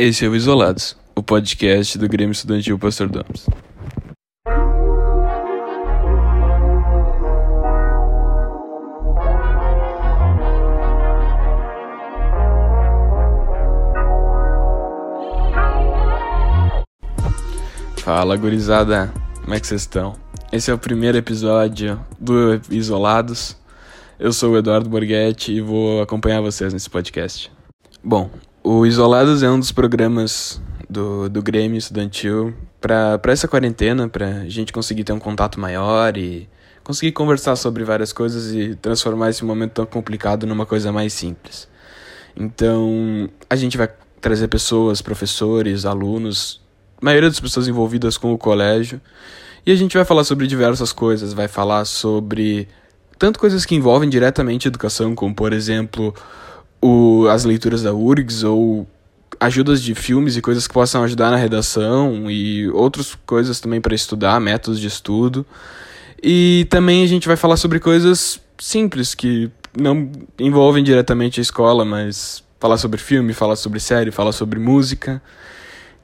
Esse é o Isolados, o podcast do Grêmio Estudantil Pastor Domes. Fala, gurizada. Como é que vocês estão? Esse é o primeiro episódio do Isolados. Eu sou o Eduardo Borghetti e vou acompanhar vocês nesse podcast. Bom, o Isolados é um dos programas do, do Grêmio Estudantil para essa quarentena, para a gente conseguir ter um contato maior e conseguir conversar sobre várias coisas e transformar esse momento tão complicado numa coisa mais simples. Então, a gente vai trazer pessoas, professores, alunos, a maioria das pessoas envolvidas com o colégio, e a gente vai falar sobre diversas coisas, vai falar sobre tanto coisas que envolvem diretamente educação, como por exemplo, o, as leituras da URGS ou ajudas de filmes e coisas que possam ajudar na redação e outras coisas também para estudar, métodos de estudo. E também a gente vai falar sobre coisas simples que não envolvem diretamente a escola, mas falar sobre filme, falar sobre série, falar sobre música.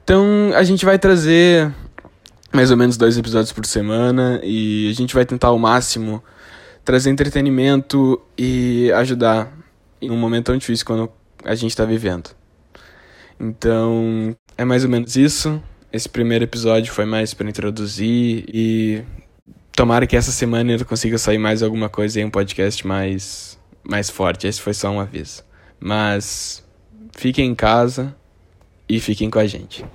Então a gente vai trazer mais ou menos dois episódios por semana e a gente vai tentar ao máximo trazer entretenimento e ajudar em um momento tão difícil quando a gente está vivendo. Então, é mais ou menos isso. Esse primeiro episódio foi mais para introduzir e tomara que essa semana eu consiga sair mais alguma coisa em um podcast mais mais forte. Esse foi só um aviso. Mas fiquem em casa e fiquem com a gente.